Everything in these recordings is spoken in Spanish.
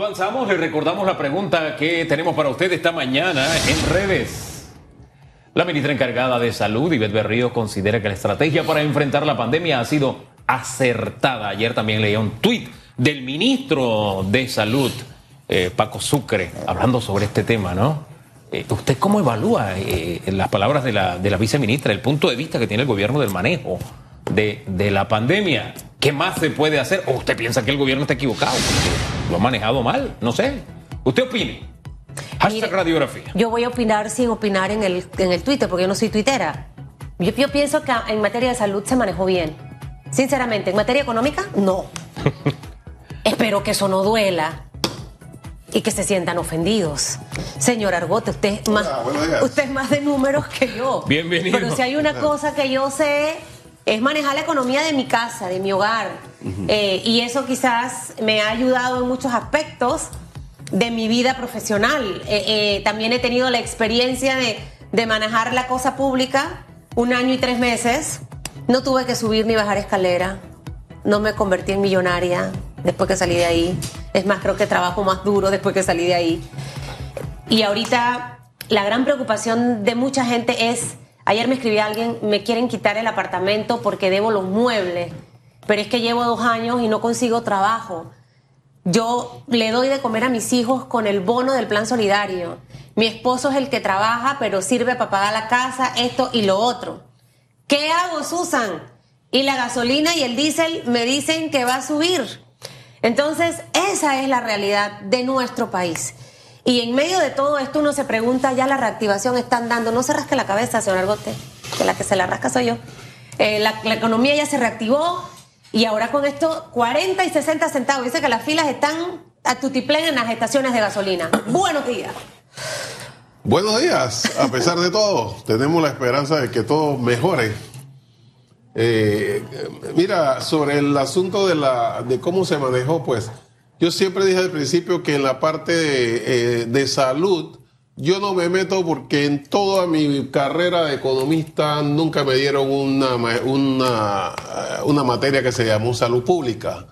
Avanzamos, le recordamos la pregunta que tenemos para usted esta mañana en redes. La ministra encargada de Salud, Ivette Berrío, considera que la estrategia para enfrentar la pandemia ha sido acertada. Ayer también leía un tuit del ministro de Salud, eh, Paco Sucre, hablando sobre este tema, ¿no? Eh, ¿Usted cómo evalúa eh, las palabras de la, de la viceministra, el punto de vista que tiene el gobierno del manejo de, de la pandemia? ¿Qué más se puede hacer? ¿O usted piensa que el gobierno está equivocado? Porque lo ha manejado mal, no sé. ¿Usted opine? Hashtag Mire, radiografía. Yo voy a opinar sin opinar en el, en el Twitter, porque yo no soy tuitera. Yo, yo pienso que en materia de salud se manejó bien. Sinceramente, en materia económica, no. Espero que eso no duela y que se sientan ofendidos. Señor Argote, usted es más, Hola, usted es más de números que yo. Bienvenido. Pero si hay una cosa que yo sé es manejar la economía de mi casa, de mi hogar. Eh, y eso quizás me ha ayudado en muchos aspectos de mi vida profesional. Eh, eh, también he tenido la experiencia de, de manejar la cosa pública un año y tres meses. No tuve que subir ni bajar escalera. No me convertí en millonaria después que salí de ahí. Es más, creo que trabajo más duro después que salí de ahí. Y ahorita la gran preocupación de mucha gente es, ayer me escribí a alguien, me quieren quitar el apartamento porque debo los muebles, pero es que llevo dos años y no consigo trabajo. Yo le doy de comer a mis hijos con el bono del plan solidario. Mi esposo es el que trabaja, pero sirve para pagar la casa, esto y lo otro. ¿Qué hago, Susan? Y la gasolina y el diésel me dicen que va a subir. Entonces, esa es la realidad de nuestro país. Y en medio de todo esto uno se pregunta, ya la reactivación están dando, no se rasque la cabeza, señor Argote, que la que se la rasca soy yo. Eh, la, la economía ya se reactivó y ahora con esto 40 y 60 centavos. Dice que las filas están a tutiplén en las estaciones de gasolina. Buenos días. Buenos días, a pesar de todo, tenemos la esperanza de que todo mejore. Eh, mira, sobre el asunto de, la, de cómo se manejó, pues yo siempre dije al principio que en la parte de, eh, de salud yo no me meto porque en toda mi carrera de economista nunca me dieron una, una, eh, una materia que se llamó salud pública.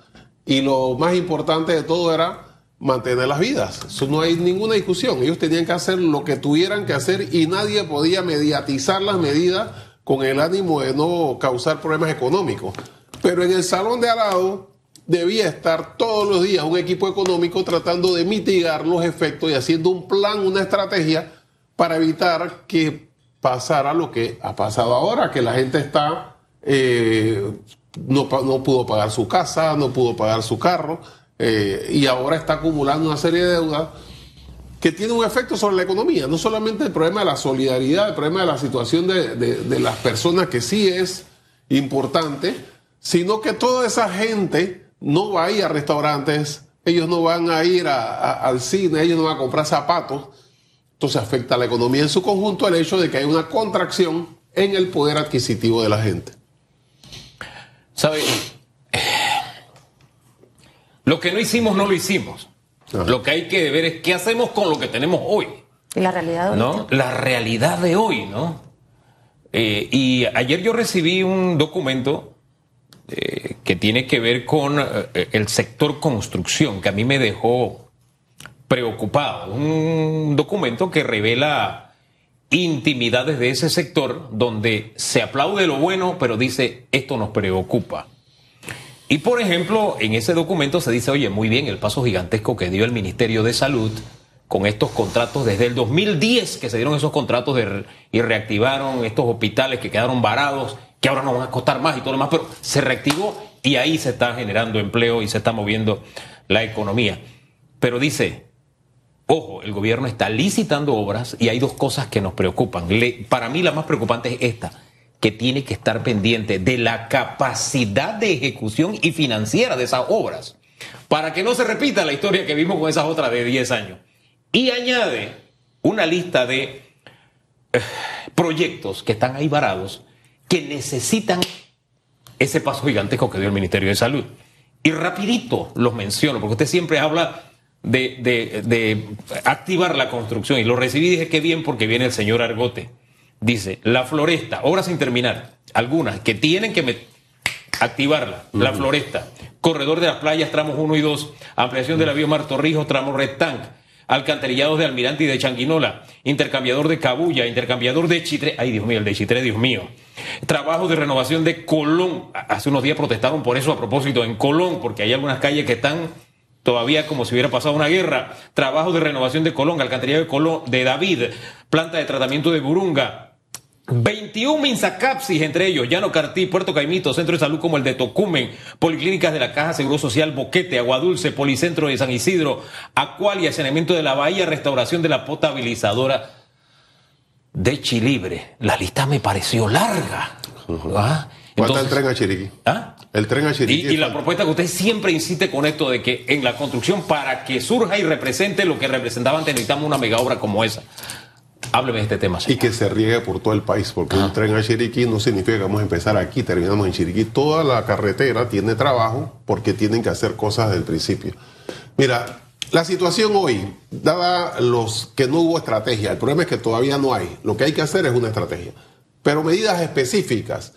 Y lo más importante de todo era mantener las vidas. Eso no hay ninguna discusión. Ellos tenían que hacer lo que tuvieran que hacer y nadie podía mediatizar las medidas con el ánimo de no causar problemas económicos. Pero en el salón de al lado debía estar todos los días un equipo económico tratando de mitigar los efectos y haciendo un plan, una estrategia para evitar que pasara lo que ha pasado ahora, que la gente está eh, no, no pudo pagar su casa, no pudo pagar su carro eh, y ahora está acumulando una serie de deudas que tiene un efecto sobre la economía. No solamente el problema de la solidaridad, el problema de la situación de- de las personas que sí es importante, sino que toda esa gente no va a ir a restaurantes, ellos no van a ir a- a- al cine, ellos no van a comprar zapatos. Entonces afecta a la economía en su conjunto el hecho de que hay una contracción en el poder adquisitivo de la gente. ¿Sabe? Lo que no hicimos, no lo hicimos. Ajá. Lo que hay que ver es qué hacemos con lo que tenemos hoy. Y la realidad ahorita. ¿no? La realidad de hoy, ¿no? Eh, y ayer yo recibí un documento eh, que tiene que ver con eh, el sector construcción, que a mí me dejó preocupado. Un documento que revela intimidades de ese sector, donde se aplaude lo bueno, pero dice, esto nos preocupa. Y por ejemplo, en ese documento se dice, oye, muy bien, el paso gigantesco que dio el Ministerio de Salud con estos contratos desde el 2010 que se dieron esos contratos y reactivaron estos hospitales que quedaron varados, que ahora no van a costar más y todo lo demás, pero se reactivó y ahí se está generando empleo y se está moviendo la economía. Pero dice, ojo, el gobierno está licitando obras y hay dos cosas que nos preocupan. Para mí la más preocupante es esta, que tiene que estar pendiente de la capacidad de ejecución y financiera de esas obras, para que no se repita la historia que vimos con esas otras de 10 años. Y añade una lista de eh, proyectos que están ahí varados, que necesitan ese paso gigantesco que dio el Ministerio de Salud. Y rapidito los menciono, porque usted siempre habla de, de- de activar la construcción. Y lo recibí y dije, qué bien, porque viene el señor Argote. Dice, la floresta, obras sin terminar, algunas que tienen que activarla. La Floresta, corredor de las playas, tramos 1 y 2, ampliación de la vía Mar Torrijos, tramo alcantarillados de Almirante y de Changuinola, intercambiador de Cabulla, intercambiador de Chitre, ay Dios mío, el de Chitre, Dios mío. Trabajo de renovación de Colón, hace unos días protestaron por eso a propósito en Colón, porque hay algunas calles que están todavía como si hubiera pasado una guerra. Trabajo de renovación de Colón, alcantarillado de Colón, de David, planta de tratamiento de Burunga, 21 Minsacapsis, entre ellos Llano Cartí, Puerto Caimito, Centro de Salud como el de Tocumen, Policlínicas de la Caja Seguro Social Boquete, Agua Dulce, Policentro de San Isidro, Acualia, Saneamiento de la Bahía, Restauración de la Potabilizadora de Chilibre. La lista me pareció larga. ¿Ah? Entonces, el tren a Chiriquí? ¿Ah? El tren a Chiriquí. Y, y la propuesta que usted siempre insiste con esto de que en la construcción, para que surja y represente lo que representaba antes, necesitamos una mega obra como esa. Hábleme de este tema. Señor. Y que se riegue por todo el país, porque un tren a Chiriquí no significa que vamos a empezar aquí, terminamos en Chiriquí. Toda la carretera tiene trabajo porque tienen que hacer cosas desde el principio. Mira, la situación hoy, dada los que no hubo estrategia, el problema es que todavía no hay. Lo que hay que hacer es una estrategia. Pero medidas específicas.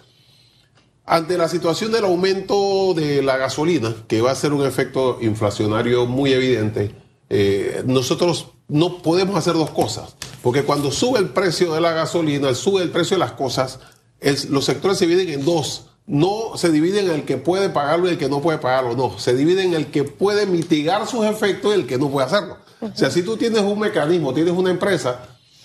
Ante la situación del aumento de la gasolina, que va a ser un efecto inflacionario muy evidente, eh, nosotros no podemos hacer dos cosas. Porque cuando sube el precio de la gasolina, sube el precio de las cosas, los sectores se dividen en dos. No se dividen en el que puede pagarlo y el que no puede pagarlo, no. Se dividen en el que puede mitigar sus efectos y el que no puede hacerlo. O sea, si tú tienes un mecanismo, tienes una empresa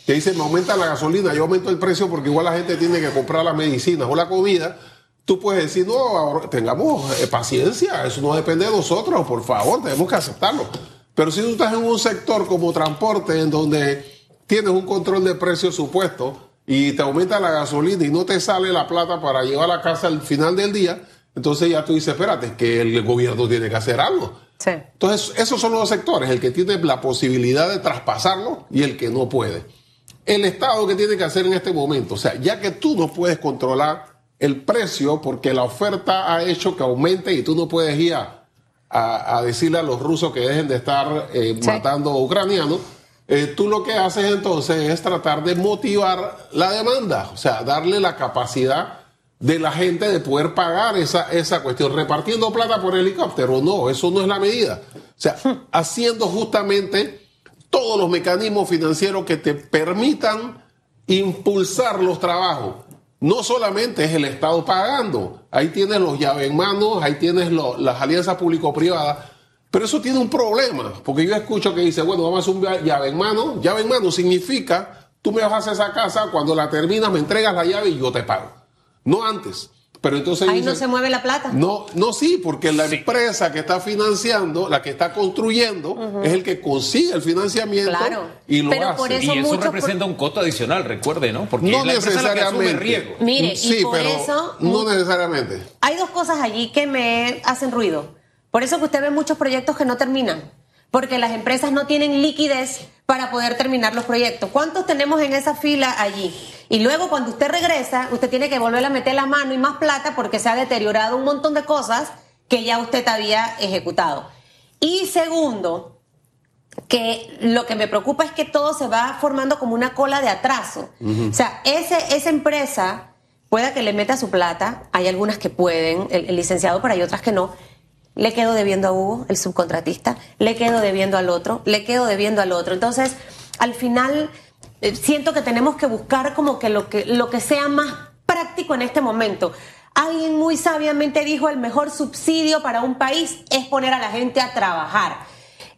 que dice, me aumenta la gasolina, yo aumento el precio porque igual la gente tiene que comprar las medicinas o la comida, tú puedes decir, no, tengamos eh, paciencia, eso no depende de nosotros, por favor, tenemos que aceptarlo. Pero si tú estás en un sector como transporte, en donde tienes un control de precios supuesto y te aumenta la gasolina y no te sale la plata para llevar a la casa al final del día, entonces ya tú dices, espérate, que el gobierno tiene que hacer algo. Sí. Entonces, esos son los sectores, el que tiene la posibilidad de traspasarlo y el que no puede. El Estado que tiene que hacer en este momento, o sea, ya que tú no puedes controlar el precio porque la oferta ha hecho que aumente y tú no puedes ir a a, a, decirle a los rusos que dejen de estar eh, sí. matando ucranianos, eh, tú lo que haces entonces es tratar de motivar la demanda, o sea, darle la capacidad de la gente de poder pagar esa, esa cuestión, repartiendo plata por helicóptero, no, eso no es la medida. O sea, haciendo justamente todos los mecanismos financieros que te permitan impulsar los trabajos. No solamente es el Estado pagando, ahí tienes los llaves en mano, ahí tienes las alianzas público-privadas, pero eso tiene un problema, porque yo escucho que dice, bueno, vamos a hacer un llave en mano, llave en mano significa, tú me vas a hacer esa casa, cuando la terminas me entregas la llave y yo te pago, no antes. Pero entonces Ahí no se mueve la plata. No, no sí, porque la sí. empresa que está financiando, la que está construyendo, uh -huh. es el que consigue el financiamiento claro. y lo pero hace. Por eso y eso representa por... un costo adicional, recuerde, ¿no? Porque no la necesariamente. La riesgo. Mire, sí, y por pero eso no necesariamente. Hay dos cosas allí que me hacen ruido. Por eso que usted ve muchos proyectos que no terminan, porque las empresas no tienen liquidez para poder terminar los proyectos. ¿Cuántos tenemos en esa fila allí? Y luego cuando usted regresa, usted tiene que volver a meter la mano y más plata porque se ha deteriorado un montón de cosas que ya usted había ejecutado. Y segundo, que lo que me preocupa es que todo se va formando como una cola de atraso. Uh -huh. O sea, ese, esa empresa pueda que le meta su plata, hay algunas que pueden, el, el licenciado, pero hay otras que no. Le quedo debiendo a Hugo, el subcontratista, le quedo debiendo al otro, le quedo debiendo al otro. Entonces, al final eh, siento que tenemos que buscar como que lo, que lo que sea más práctico en este momento. Alguien muy sabiamente dijo el mejor subsidio para un país es poner a la gente a trabajar.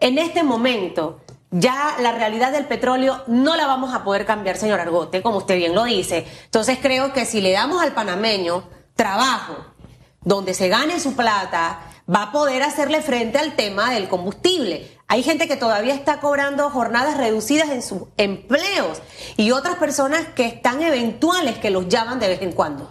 En este momento ya la realidad del petróleo no la vamos a poder cambiar, señor Argote, como usted bien lo dice. Entonces creo que si le damos al panameño trabajo, donde se gane su plata, va a poder hacerle frente al tema del combustible. Hay gente que todavía está cobrando jornadas reducidas en sus empleos y otras personas que están eventuales que los llaman de vez en cuando.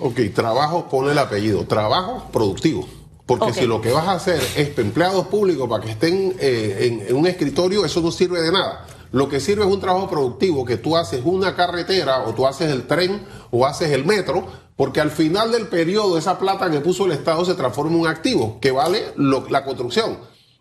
Ok, trabajo pone el apellido, trabajo productivo. Porque okay. si lo que vas a hacer es empleados públicos para que estén eh, en, en un escritorio, eso no sirve de nada. Lo que sirve es un trabajo productivo, que tú haces una carretera o tú haces el tren o haces el metro, porque al final del periodo esa plata que puso el Estado se transforma en un activo que vale la construcción.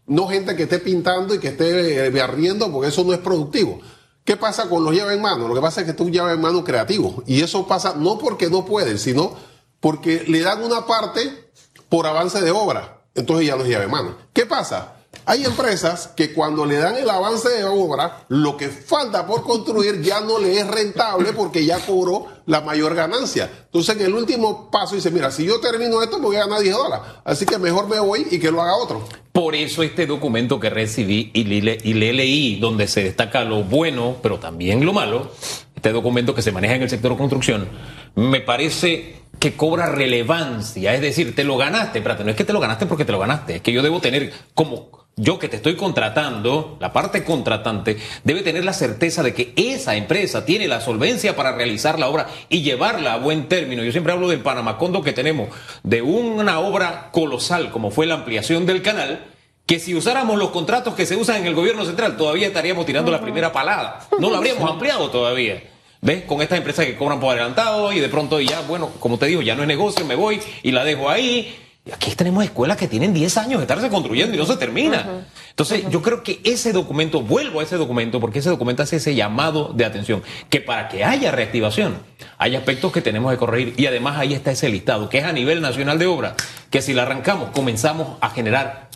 No gente que esté pintando y que esté barriendo, porque eso no es productivo. ¿Qué pasa con los llaves en mano? Lo que pasa es que tú llaves en mano creativo. Y eso pasa no porque no pueden, sino porque le dan una parte por avance de obra. Entonces ya no es llave en mano. ¿Qué pasa? Hay empresas que cuando le dan el avance de obra, lo que falta por construir ya no le es rentable porque ya cobró la mayor ganancia. Entonces en el último paso dice, mira, si yo termino esto me voy a ganar 10 dólares. Así que mejor me voy y que lo haga otro. Por eso este documento que recibí y le, leí, donde se destaca lo bueno, pero también lo malo, este documento que se maneja en el sector construcción, me parece que cobra relevancia. Es decir, te lo ganaste, espérate, no es que te lo ganaste porque te lo ganaste, es que yo debo tener como yo que te estoy contratando, la parte contratante, debe tener la certeza de que esa empresa tiene la solvencia para realizar la obra y llevarla a buen término. Yo siempre hablo del Panamacondo que tenemos, de una obra colosal como fue la ampliación del canal, que si usáramos los contratos que se usan en el gobierno central, todavía estaríamos tirando la primera palada. No lo habríamos ampliado todavía. ¿Ves? Con estas empresas que cobran por adelantado y de pronto ya, bueno, como te digo, ya no es negocio, me voy y la dejo ahí Aquí tenemos escuelas que tienen 10 años de estarse construyendo y no se termina. Entonces, yo creo que ese documento, vuelvo a ese documento, porque ese documento hace ese llamado de atención, que para que haya reactivación, hay aspectos que tenemos que corregir. Y además ahí está ese listado, que es a nivel nacional de obra, que si la arrancamos, comenzamos a generar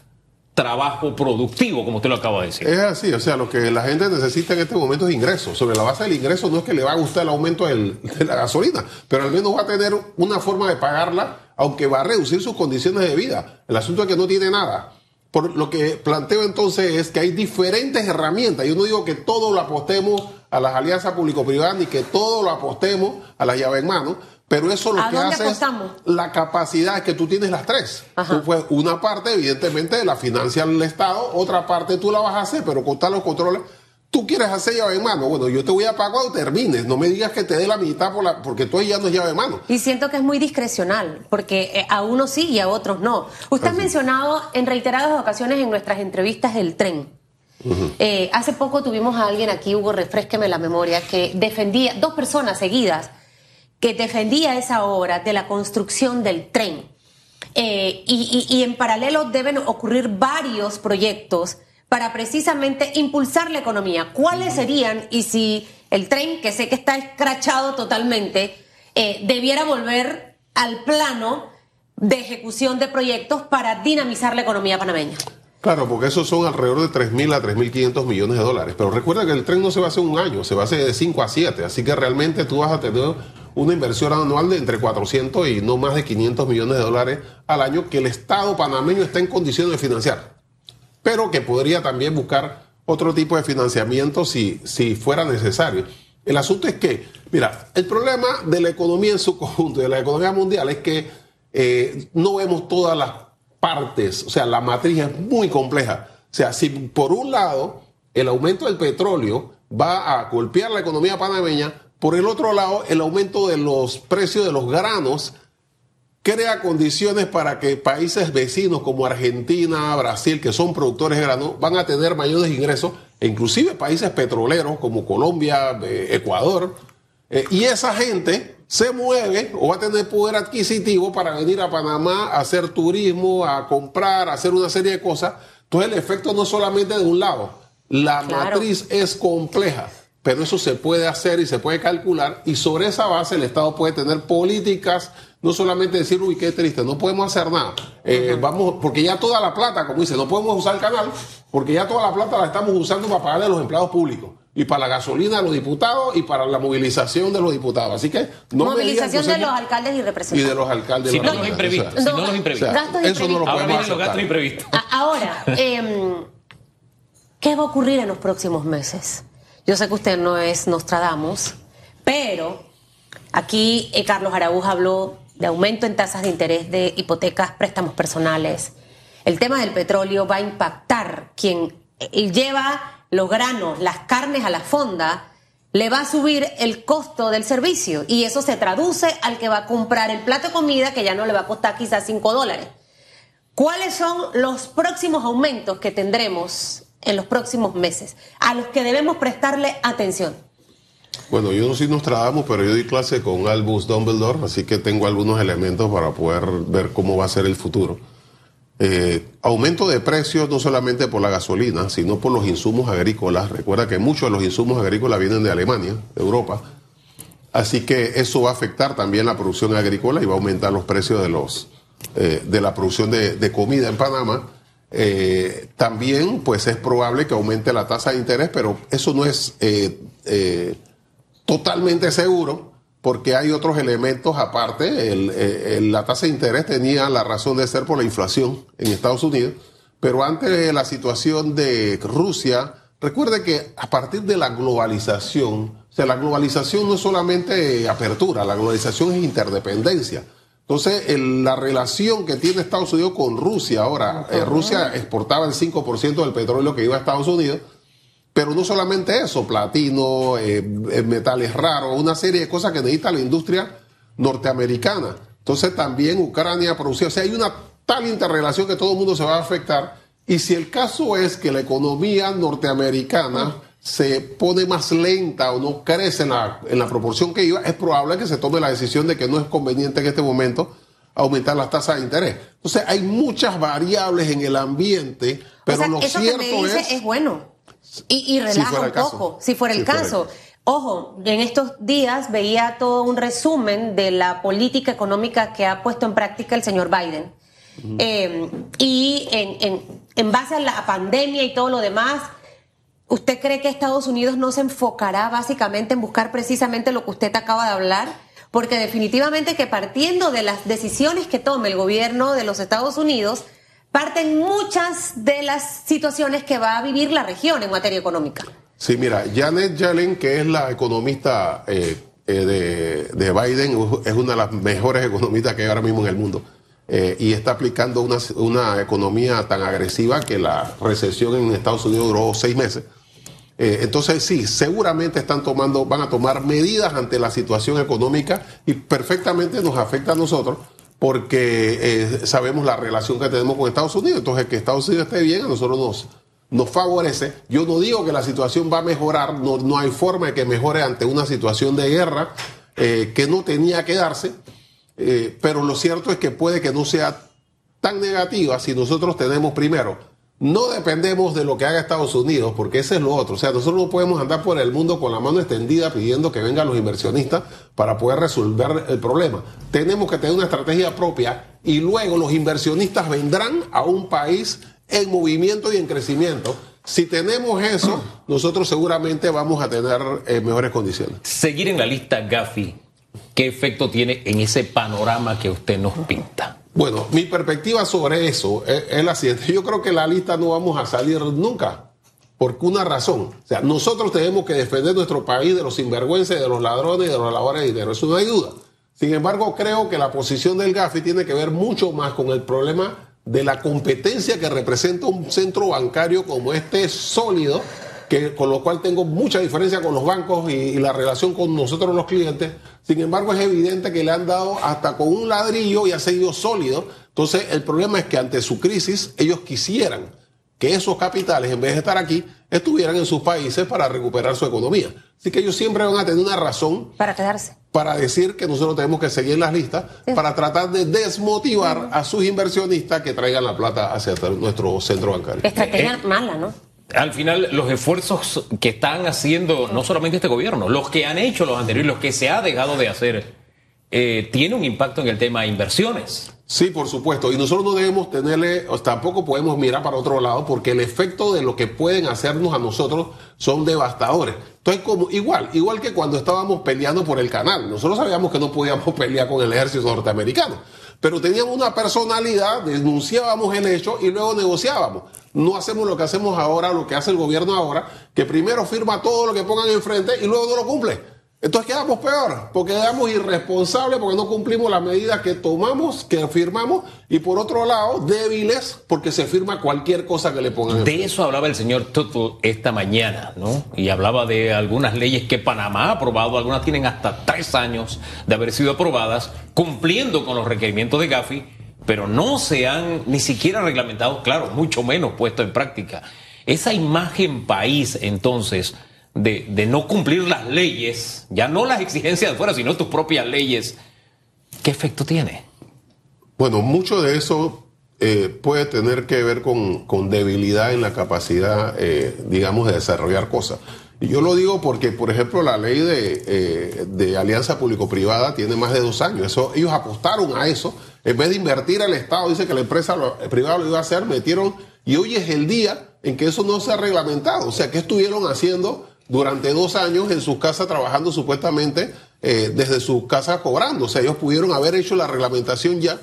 trabajo productivo, como usted lo acaba de decir. Es así, o sea, lo que la gente necesita en este momento es ingresos. Sobre la base del ingreso no es que le va a gustar el aumento de la gasolina, pero al menos va a tener una forma de pagarla aunque va a reducir sus condiciones de vida. El asunto es que no tiene nada. Por lo que planteo entonces es que hay diferentes herramientas. Yo no digo que todo lo apostemos a las alianzas público-privadas ni que todo lo apostemos a la llave en mano, pero eso lo que hace es la capacidad que tú tienes las tres. pues, una parte, evidentemente, la financia el Estado, otra parte tú la vas a hacer, pero con los controles tú quieres hacer llave en mano, bueno, yo te voy a pagar cuando termines, no me digas que te dé la mitad por la, porque tú ya no es llave en mano. Y siento que es muy discrecional, porque eh, a unos sí y a otros no. Usted ha mencionado en reiteradas ocasiones en nuestras entrevistas el tren. Eh, hace poco tuvimos a alguien aquí, Hugo, refresqueme la memoria, que defendía, dos personas seguidas, que defendía esa obra de la construcción del tren. Eh, y en paralelo deben ocurrir varios proyectos para precisamente impulsar la economía. ¿Cuáles serían y si el tren, que sé que está escrachado totalmente, eh, debiera volver al plano de ejecución de proyectos para dinamizar la economía panameña? Claro, porque esos son alrededor de 3.000 a 3.500 millones de dólares. Pero recuerda que el tren no se va a hacer un año, se va a hacer de 5 a 7. Así que realmente tú vas a tener una inversión anual de entre 400 y no más de 500 millones de dólares al año que el Estado panameño está en condiciones de financiar pero que podría también buscar otro tipo de financiamiento si, si fuera necesario. El asunto es que, mira, el problema de la economía en su conjunto, de la economía mundial, es que eh, no vemos todas las partes, o sea, la matriz es muy compleja. O sea, si por un lado el aumento del petróleo va a golpear la economía panameña, por el otro lado el aumento de los precios de los granos crea condiciones para que países vecinos como Argentina, Brasil, que son productores de grano, van a tener mayores ingresos, e inclusive países petroleros como Colombia, eh, Ecuador, eh, y esa gente se mueve o va a tener poder adquisitivo para venir a Panamá a hacer turismo, a comprar, a hacer una serie de cosas. Entonces el efecto no es solamente de un lado, la matriz es compleja pero eso se puede hacer y se puede calcular y sobre esa base el Estado puede tener políticas, no solamente decir, uy, qué triste, no podemos hacer nada, eh, vamos, porque ya toda la plata, como dice, no podemos usar el canal, porque ya toda la plata la estamos usando para pagarle a los empleados públicos y para la gasolina de los diputados y para la movilización de los diputados. Así que no movilización de los alcaldes y representantes. Y de los alcaldes. Si no los imprevistos. si no los imprevistos. eso no lo podemos los gastos imprevistos. Ahora, em, ¿qué va a ocurrir en los próximos meses? Yo sé que usted no es Nostradamus, pero aquí eh, Carlos Araúz habló de aumento en tasas de interés de hipotecas, préstamos personales. El tema del petróleo va a impactar quien eh, lleva los granos, las carnes a la fonda, le va a subir el costo del servicio y eso se traduce al que va a comprar el plato de comida que ya no le va a costar quizás 5 dólares. ¿Cuáles son los próximos aumentos que tendremos en los próximos meses, a los que debemos prestarle atención? Bueno, yo no soy Nostradamus, pero yo di clase con Albus Dumbledore, así que tengo algunos elementos para poder ver cómo va a ser el futuro. Eh, aumento de precios no solamente por la gasolina, sino por los insumos agrícolas. Recuerda que muchos de los insumos agrícolas vienen de Alemania, de Europa. Así que eso va a afectar también la producción agrícola y va a aumentar los precios de, los, eh, de la producción de, comida en Panamá. Eh, también, pues es probable que aumente la tasa de interés, pero eso no es totalmente seguro porque hay otros elementos aparte. la tasa de interés tenía la razón de ser por la inflación en Estados Unidos, pero antes de la situación de Rusia, recuerde que a partir de la globalización, o sea, la globalización no es solamente apertura, la globalización es interdependencia. Entonces, la relación que tiene Estados Unidos con Rusia, ahora, eh, Rusia exportaba el 5% del petróleo que iba a Estados Unidos, pero no solamente eso, platino, eh, eh, metales raros, una serie de cosas que necesita la industria norteamericana. Entonces también Ucrania producía, o sea, hay una tal interrelación que todo el mundo se va a afectar. Y si el caso es que la economía norteamericana se pone más lenta o no crece en la, en la proporción que iba, es probable que se tome la decisión de que no es conveniente en este momento aumentar las tasas de interés. Entonces hay muchas variables en el ambiente, pero lo cierto es, es bueno. Y, relaja un poco, si fuera el caso. Ojo, en estos días veía todo un resumen de la política económica que ha puesto en práctica el señor Biden. Eh, y en, base a la pandemia y todo lo demás, ¿usted cree que Estados Unidos no se enfocará básicamente en buscar precisamente lo que usted acaba de hablar? Porque definitivamente que partiendo de las decisiones que tome el gobierno de los Estados Unidos, parten muchas de las situaciones que va a vivir la región en materia económica. Sí, mira, Janet Yellen, que es la economista eh, eh, de, Biden, es una de las mejores economistas que hay ahora mismo en el mundo. Eh, y está aplicando una, una, economía tan agresiva que la recesión en Estados Unidos duró seis meses. entonces sí, seguramente están tomando, van a tomar medidas ante la situación económica y perfectamente nos afecta a nosotros porque eh, sabemos la relación que tenemos con Estados Unidos. Entonces, que Estados Unidos esté bien a nosotros nos, nos favorece. Yo no digo que la situación va a mejorar, no, no hay forma de que mejore ante una situación de guerra eh, que no tenía que darse, eh, pero lo cierto es que puede que no sea tan negativa si nosotros tenemos primero no dependemos de lo que haga Estados Unidos, porque ese es lo otro. O sea, nosotros no podemos andar por el mundo con la mano extendida pidiendo que vengan los inversionistas para poder resolver el problema. Tenemos que tener una estrategia propia y luego los inversionistas vendrán a un país en movimiento y en crecimiento. Si tenemos eso, nosotros seguramente vamos a tener eh, mejores condiciones. Seguir en la lista Gafi, ¿qué efecto tiene en ese panorama que usted nos pinta? Bueno, mi perspectiva sobre eso es, la siguiente. Yo creo que la lista no vamos a salir nunca. Por una razón. O sea, nosotros tenemos que defender nuestro país de los sinvergüences, de los ladrones y de los lavadores de dinero. Eso no hay duda. Sin embargo, creo que la posición del GAFI tiene que ver mucho más con el problema de la competencia que representa un centro bancario como este sólido, que, con lo cual tengo mucha diferencia con los bancos y, y la relación con nosotros los clientes sin embargo, es evidente que le han dado hasta con un ladrillo y ha seguido sólido. Entonces, el problema es que ante su crisis, ellos quisieran que esos capitales, en vez de estar aquí, estuvieran en sus países para recuperar su economía. Así que ellos siempre van a tener una razón para quedarse. Para decir que nosotros tenemos que seguir las listas, para tratar de desmotivar a sus inversionistas que traigan la plata hacia nuestro centro bancario. Estrategia eh, mala, ¿no? Al final los esfuerzos que están haciendo no solamente este gobierno, los que han hecho los anteriores, los que se ha dejado de hacer, eh, tiene un impacto en el tema de inversiones. Sí, por supuesto. Y nosotros no debemos tenerle, tampoco podemos mirar para otro lado, porque el efecto de lo que pueden hacernos a nosotros son devastadores. Entonces, como igual, igual que cuando estábamos peleando por el canal, nosotros sabíamos que no podíamos pelear con el ejército norteamericano, pero teníamos una personalidad, denunciábamos el hecho y luego negociábamos no hacemos lo que hacemos ahora, lo que hace el gobierno ahora, que primero firma todo lo que pongan enfrente y luego no lo cumple. Entonces quedamos peor, porque quedamos irresponsables porque no cumplimos las medidas que tomamos, que firmamos, y por otro lado, débiles porque se firma cualquier cosa que le pongan. De eso hablaba el señor Tuttle esta mañana, ¿no? Y hablaba de algunas leyes que Panamá ha aprobado, algunas tienen hasta tres años de haber sido aprobadas, cumpliendo con los requerimientos de Gafi pero no se han ni siquiera reglamentado, claro, mucho menos puesto en práctica. Esa imagen país, entonces, de, no cumplir las leyes, ya no las exigencias de fuera, sino tus propias leyes, ¿qué efecto tiene? Bueno, mucho de eso eh, puede tener que ver con, con, debilidad en la capacidad, eh, digamos, de desarrollar cosas. Y yo lo digo porque, por ejemplo, la ley de, eh, de alianza público-privada tiene más de dos años. Eso, ellos apostaron a eso. En vez de invertir el Estado, dice que la empresa privada lo iba a hacer, metieron. Y hoy es el día en que eso no se ha reglamentado. O sea, ¿qué estuvieron haciendo durante dos años en sus casas trabajando supuestamente eh, desde sus casas cobrando? O sea, ellos pudieron haber hecho la reglamentación ya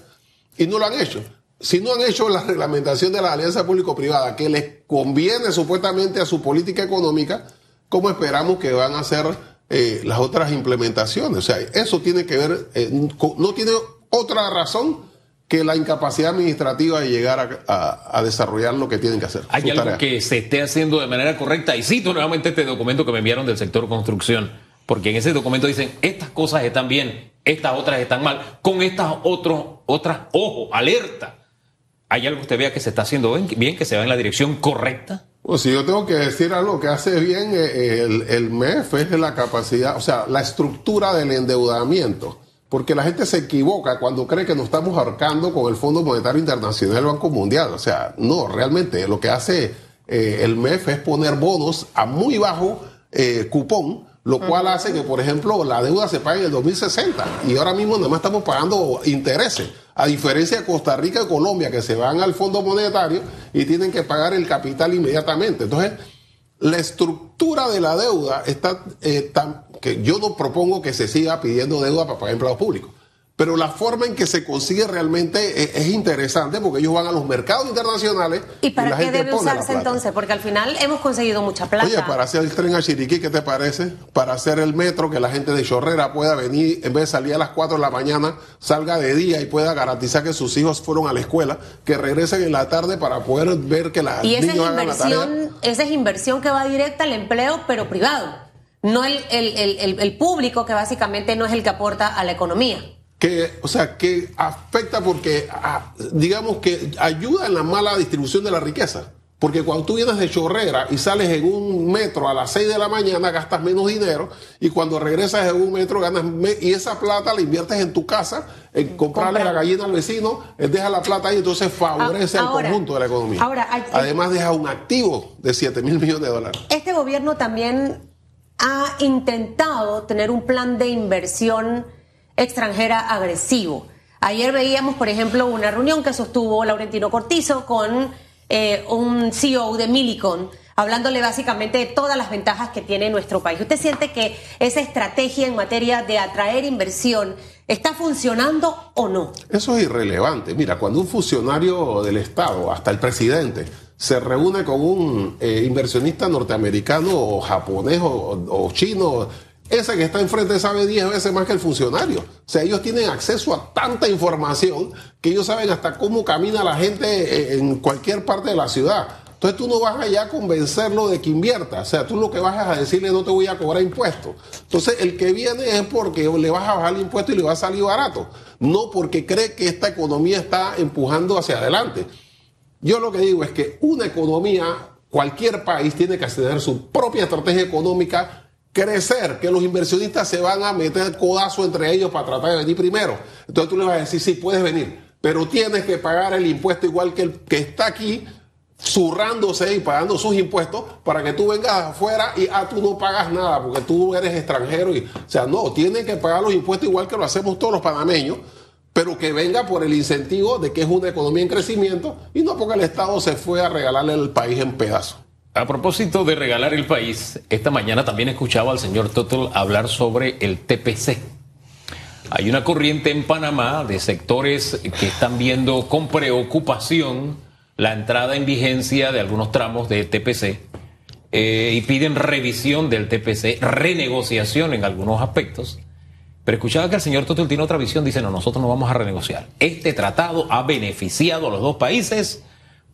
y no lo han hecho. Si no han hecho la reglamentación de la alianza público-privada que les conviene supuestamente a su política económica, ¿cómo esperamos que van a hacer eh, las otras implementaciones? O sea, eso tiene que ver, eh, no tiene otra razón que la incapacidad administrativa de llegar a, desarrollar lo que tienen que hacer. Hay algo que se esté haciendo de manera correcta. Y cito nuevamente este documento que me enviaron del sector construcción, porque en ese documento dicen, estas cosas están bien, estas otras están mal, con estas otros, otras, ojo, alerta. ¿Hay algo que usted vea que se está haciendo bien, que se va en la dirección correcta? Pues si yo tengo que decir algo que hace bien eh, eh, el, el MEF es la capacidad, o sea, la estructura del endeudamiento. Porque la gente se equivoca cuando cree que nos estamos ahorcando con el Fondo Monetario Internacional y el Banco Mundial. O sea, no, realmente lo que hace eh, el MEF es poner bonos a muy bajo cupón, lo cual hace que, por ejemplo, la deuda se pague en el 2060 y ahora mismo nada más estamos pagando intereses. A diferencia de Costa Rica y Colombia, que se van al Fondo Monetario y tienen que pagar el capital inmediatamente. Entonces, la estructura de la deuda está eh, tan que yo no propongo que se siga pidiendo deuda para pagar empleados públicos. Pero la forma en que se consigue realmente es, interesante porque ellos van a los mercados internacionales. ¿Y para qué debe usarse entonces? Porque al final hemos conseguido mucha plata. Oye, para hacer el tren a Chiriquí, ¿qué te parece? Para hacer el metro, que la gente de Chorrera pueda venir, en vez de salir a las 4 de la mañana, salga de día y pueda garantizar que sus hijos fueron a la escuela, que regresen en la tarde para poder ver que la y esa es inversión, esa es inversión que va directa al empleo, pero privado. No el, el, el público, que básicamente no es el que aporta a la economía que, o sea, que afecta porque, ah, digamos que ayuda en la mala distribución de la riqueza. Porque cuando tú vienes de chorrera y sales en un metro a las 6 de la mañana, gastas menos dinero y cuando regresas en un metro ganas y esa plata la inviertes en tu casa, en comprarle la gallina al vecino, él deja la plata ahí, entonces favorece al conjunto de la economía. Ahora, Además deja un activo de 7 mil millones de dólares. Este gobierno también ha intentado tener un plan de inversión extranjera agresivo. Ayer veíamos, por ejemplo, una reunión que sostuvo Laurentino Cortizo con eh, un CEO de Milicon, hablándole básicamente de todas las ventajas que tiene nuestro país. ¿Usted siente que esa estrategia en materia de atraer inversión está funcionando o no? Eso es irrelevante. Mira, cuando un funcionario del Estado, hasta el presidente, se reúne con un eh, inversionista norteamericano o japonés o chino, ese que está enfrente sabe 10 veces más que el funcionario. O sea, ellos tienen acceso a tanta información que ellos saben hasta cómo camina la gente en cualquier parte de la ciudad. Entonces tú no vas allá a convencerlo de que invierta. O sea, tú lo que vas a decirle no te voy a cobrar impuestos. Entonces el que viene es porque le vas a bajar el impuesto y le va a salir barato. No porque cree que esta economía está empujando hacia adelante. Yo lo que digo es que una economía, cualquier país tiene que tener su propia estrategia económica crecer, que los inversionistas se van a meter codazo entre ellos para tratar de venir primero. Entonces tú le vas a decir, sí, puedes venir, pero tienes que pagar el impuesto igual que el que está aquí, zurrándose y pagando sus impuestos para que tú vengas afuera y ah, tú no pagas nada porque tú eres extranjero. Y, o sea, no, tienen que pagar los impuestos igual que lo hacemos todos los panameños, pero que venga por el incentivo de que es una economía en crecimiento y no porque el Estado se fue a regalarle el país en pedazos. A propósito de regalar el país, esta mañana también escuchaba al señor Total hablar sobre el TPC. Hay una corriente en Panamá de sectores que están viendo con preocupación la entrada en vigencia de algunos tramos de TPC eh, y piden revisión del TPC, renegociación en algunos aspectos. Pero escuchaba que el señor Total tiene otra visión, dice, no, nosotros no vamos a renegociar. Este tratado ha beneficiado a los dos países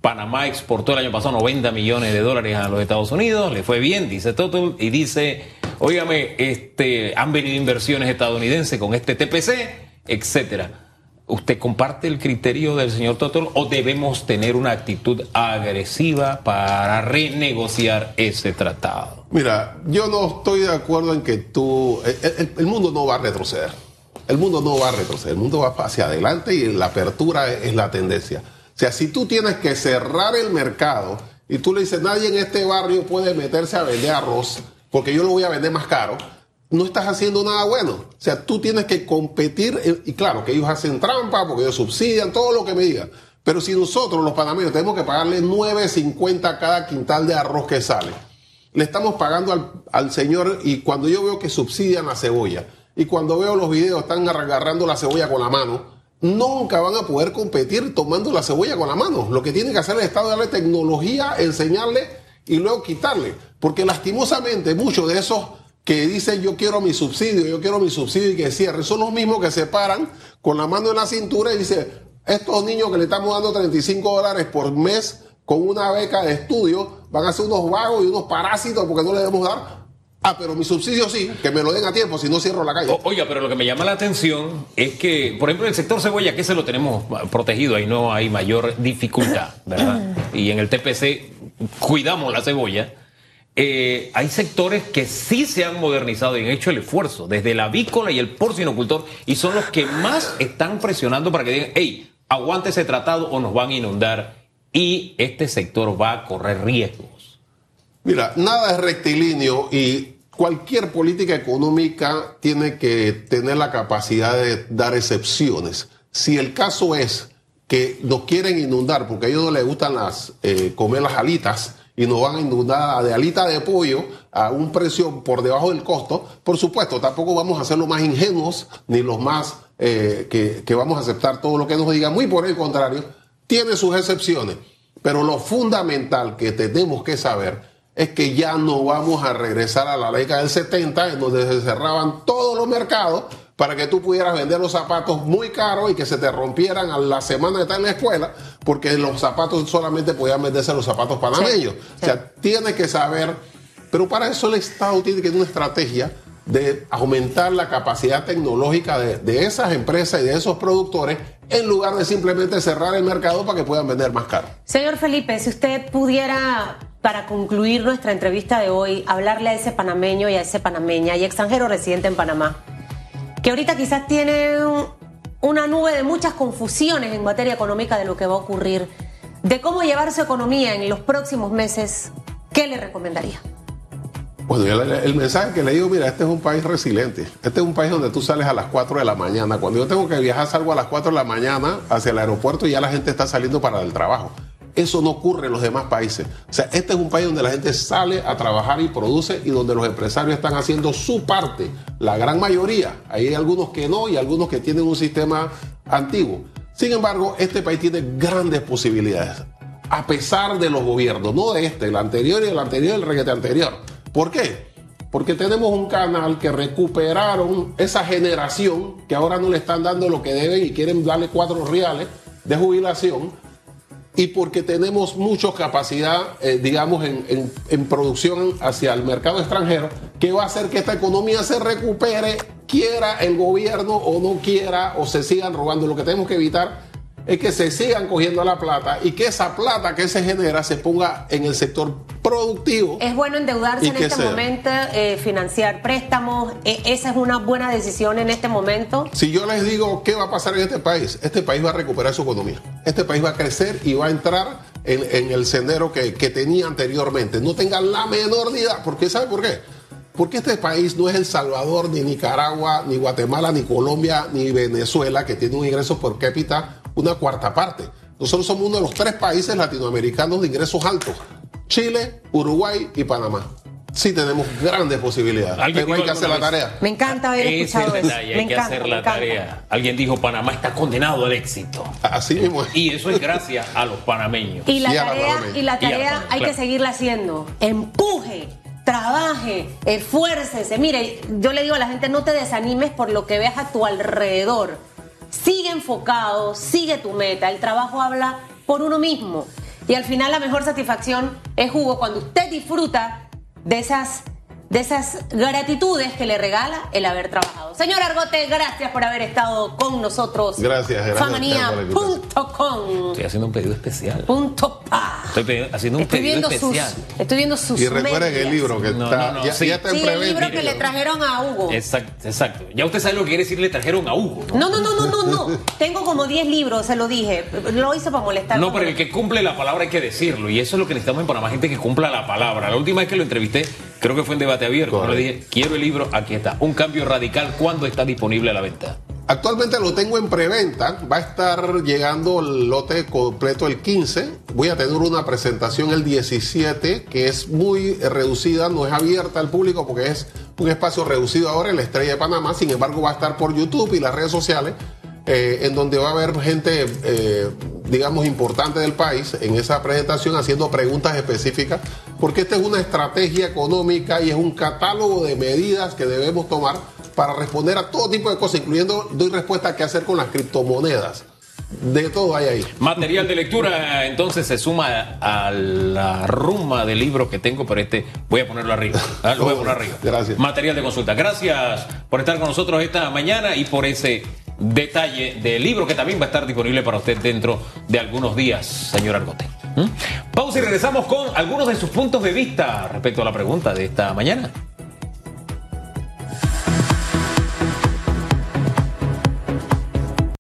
Panamá exportó el año pasado 90 millones de dólares a los Estados Unidos, le fue bien, dice Total, y dice, óigame, este, han venido inversiones estadounidenses con este TPC, etcétera. ¿Usted comparte el criterio del señor Total o debemos tener una actitud agresiva para renegociar ese tratado? Mira, yo no estoy de acuerdo en que tú, el, mundo no va a retroceder. El mundo no va a retroceder, el mundo va hacia adelante y la apertura es la tendencia. O sea, si tú tienes que cerrar el mercado y tú le dices, nadie en este barrio puede meterse a vender arroz, porque yo lo voy a vender más caro, no estás haciendo nada bueno. O sea, tú tienes que competir, eh, y claro, que ellos hacen trampa, porque ellos subsidian, todo lo que me digan. Pero si nosotros, los panameños, tenemos que pagarle 9.50 cada quintal de arroz que sale, le estamos pagando al, al señor, y cuando yo veo que subsidian la cebolla, y cuando veo los videos están agarrando la cebolla con la mano, nunca van a poder competir tomando la cebolla con la mano. Lo que tiene que hacer el Estado es darle tecnología, enseñarle y luego quitarle. Porque lastimosamente muchos de esos que dicen yo quiero mi subsidio, yo quiero mi subsidio y que cierre, son los mismos que se paran con la mano en la cintura y dicen, estos niños que le estamos dando 35 dólares por mes con una beca de estudio van a ser unos vagos y unos parásitos porque no le debemos dar. Ah, pero mi subsidio sí, que me lo den a tiempo, si no cierro la calle. oiga, pero lo que me llama la atención es que, por ejemplo, en el sector cebolla, que se lo tenemos protegido, ahí no hay mayor dificultad, ¿verdad? Y en el TPC cuidamos la cebolla. Eh, hay sectores que sí se han modernizado y han hecho el esfuerzo, desde el avícola y el porcinocultor, y son los que más están presionando para que digan, hey, aguante ese tratado o nos van a inundar y este sector va a correr riesgos. Mira, nada es rectilíneo y cualquier política económica tiene que tener la capacidad de dar excepciones. Si el caso es que nos quieren inundar porque a ellos no les gustan las, eh, comer las alitas y nos van a inundar de alita de pollo a un precio por debajo del costo, por supuesto, tampoco vamos a ser los más ingenuos ni los más eh, que, vamos a aceptar todo lo que nos digan, muy por el contrario, tiene sus excepciones, pero lo fundamental que tenemos que saber es que ya no vamos a regresar a la década del 70, en donde se cerraban todos los mercados para que tú pudieras vender los zapatos muy caros y que se te rompieran a la semana de estar en la escuela, porque los zapatos solamente podían venderse los zapatos panameños. O sea, tiene que saber, pero para eso el Estado tiene que tener una estrategia de aumentar la capacidad tecnológica de, esas empresas y de esos productores en lugar de simplemente cerrar el mercado para que puedan vender más caro. Señor Felipe, si usted pudiera, para concluir nuestra entrevista de hoy, hablarle a ese panameño y a ese panameña y extranjero residente en Panamá, que ahorita quizás tiene una nube de muchas confusiones en materia económica de lo que va a ocurrir, de cómo llevar su economía en los próximos meses, ¿qué le recomendaría? Bueno, el, mensaje que le digo, mira, este es un país resiliente. Este es un país donde tú sales a las 4 de la mañana. Cuando yo tengo que viajar, salgo a las 4 de la mañana hacia el aeropuerto y ya la gente está saliendo para el trabajo. Eso no ocurre en los demás países. O sea, este es un país donde la gente sale a trabajar y produce y donde los empresarios están haciendo su parte. La gran mayoría. Hay algunos que no y algunos que tienen un sistema antiguo. Sin embargo, este país tiene grandes posibilidades. A pesar de los gobiernos, no de este, el anterior y el anterior, el reguete anterior ¿Por qué? Porque tenemos un canal que recuperaron esa generación que ahora no le están dando lo que deben y quieren darle cuatro reales de jubilación. Y porque tenemos mucha capacidad, eh, digamos, en, en producción hacia el mercado extranjero, que va a hacer que esta economía se recupere, quiera el gobierno o no quiera, o se sigan robando. Lo que tenemos que evitar es que se sigan cogiendo la plata y que esa plata que se genera se ponga en el sector productivo. Es bueno endeudarse en este momento, eh, financiar préstamos. E, ¿Esa es una buena decisión en este momento? Si yo les digo qué va a pasar en este país, este país va a recuperar su economía. Este país va a crecer y va a entrar en, el sendero que, que, tenía anteriormente. No tengan la menor idea. porque ¿sabe por qué? Porque este país no es El Salvador, ni Nicaragua, ni Guatemala, ni Colombia, ni Venezuela, que tiene un ingreso por cápita una cuarta parte. Nosotros somos uno de los tres países latinoamericanos de ingresos altos. Chile, Uruguay y Panamá. Sí tenemos grandes posibilidades, pero hay que hacer la tarea. Me encanta haber escuchado eso. hay que hacer la tarea. Alguien dijo, Panamá está condenado al éxito. Así mismo es. Y eso es gracias a los panameños. Y la tarea, y la tarea hay que seguirla haciendo. Empuje trabaje, esfuércese. Mire, yo le digo a la gente, no te desanimes por lo que veas a tu alrededor. Sigue enfocado, sigue tu meta. El trabajo habla por uno mismo. Y al final la mejor satisfacción es Hugo cuando usted disfruta de esas, de esas gratitudes que le regala el haber trabajado. Señor Argote, gracias por haber estado con nosotros. Gracias, gracias. Famanía.com. Estoy haciendo un pedido especial. Punto pa. Estoy haciendo un Estoy pedido viendo sus, especial. estoy viendo sus Y recuerden el libro que No, está, no, no, ya, sí. ya está en Sí, el libro que le trajeron a Hugo. Exacto, exacto. Ya usted sabe lo que quiere decir le trajeron a Hugo. ¿no? No, no, no, no, no, no. Tengo como 10 libros, se lo dije. Lo hice para molestar. No, pero el que cumple la palabra hay que decirlo. Y eso es lo que necesitamos en Panamá, gente que cumpla la palabra. La última vez que lo entrevisté, creo que fue en debate abierto. cuando Le dije, quiero el libro, aquí está. Un cambio radical, ¿cuándo está disponible a la venta? Actualmente lo tengo en preventa. Va a estar llegando el lote completo el 15. Voy a tener una presentación el 17 que es muy reducida, no es abierta al público porque es un espacio reducido ahora en la Estrella de Panamá. Sin embargo, va a estar por YouTube y las redes sociales, eh, en donde va a haber gente, eh, digamos, importante del país en esa presentación haciendo preguntas específicas, porque esta es una estrategia económica y es un catálogo de medidas que debemos tomar para responder a todo tipo de cosas, incluyendo doy respuesta a qué hacer con las criptomonedas. De todo hay ahí. Material de lectura, entonces se suma a la rumba de libros que tengo, pero este voy a ponerlo arriba. ¿ah? Lo voy a poner arriba. Gracias. Material de consulta. Gracias por estar con nosotros esta mañana y por ese detalle del libro que también va a estar disponible para usted dentro de algunos días, señor Argote. ¿Mm? Pausa y regresamos con algunos de sus puntos de vista respecto a la pregunta de esta mañana.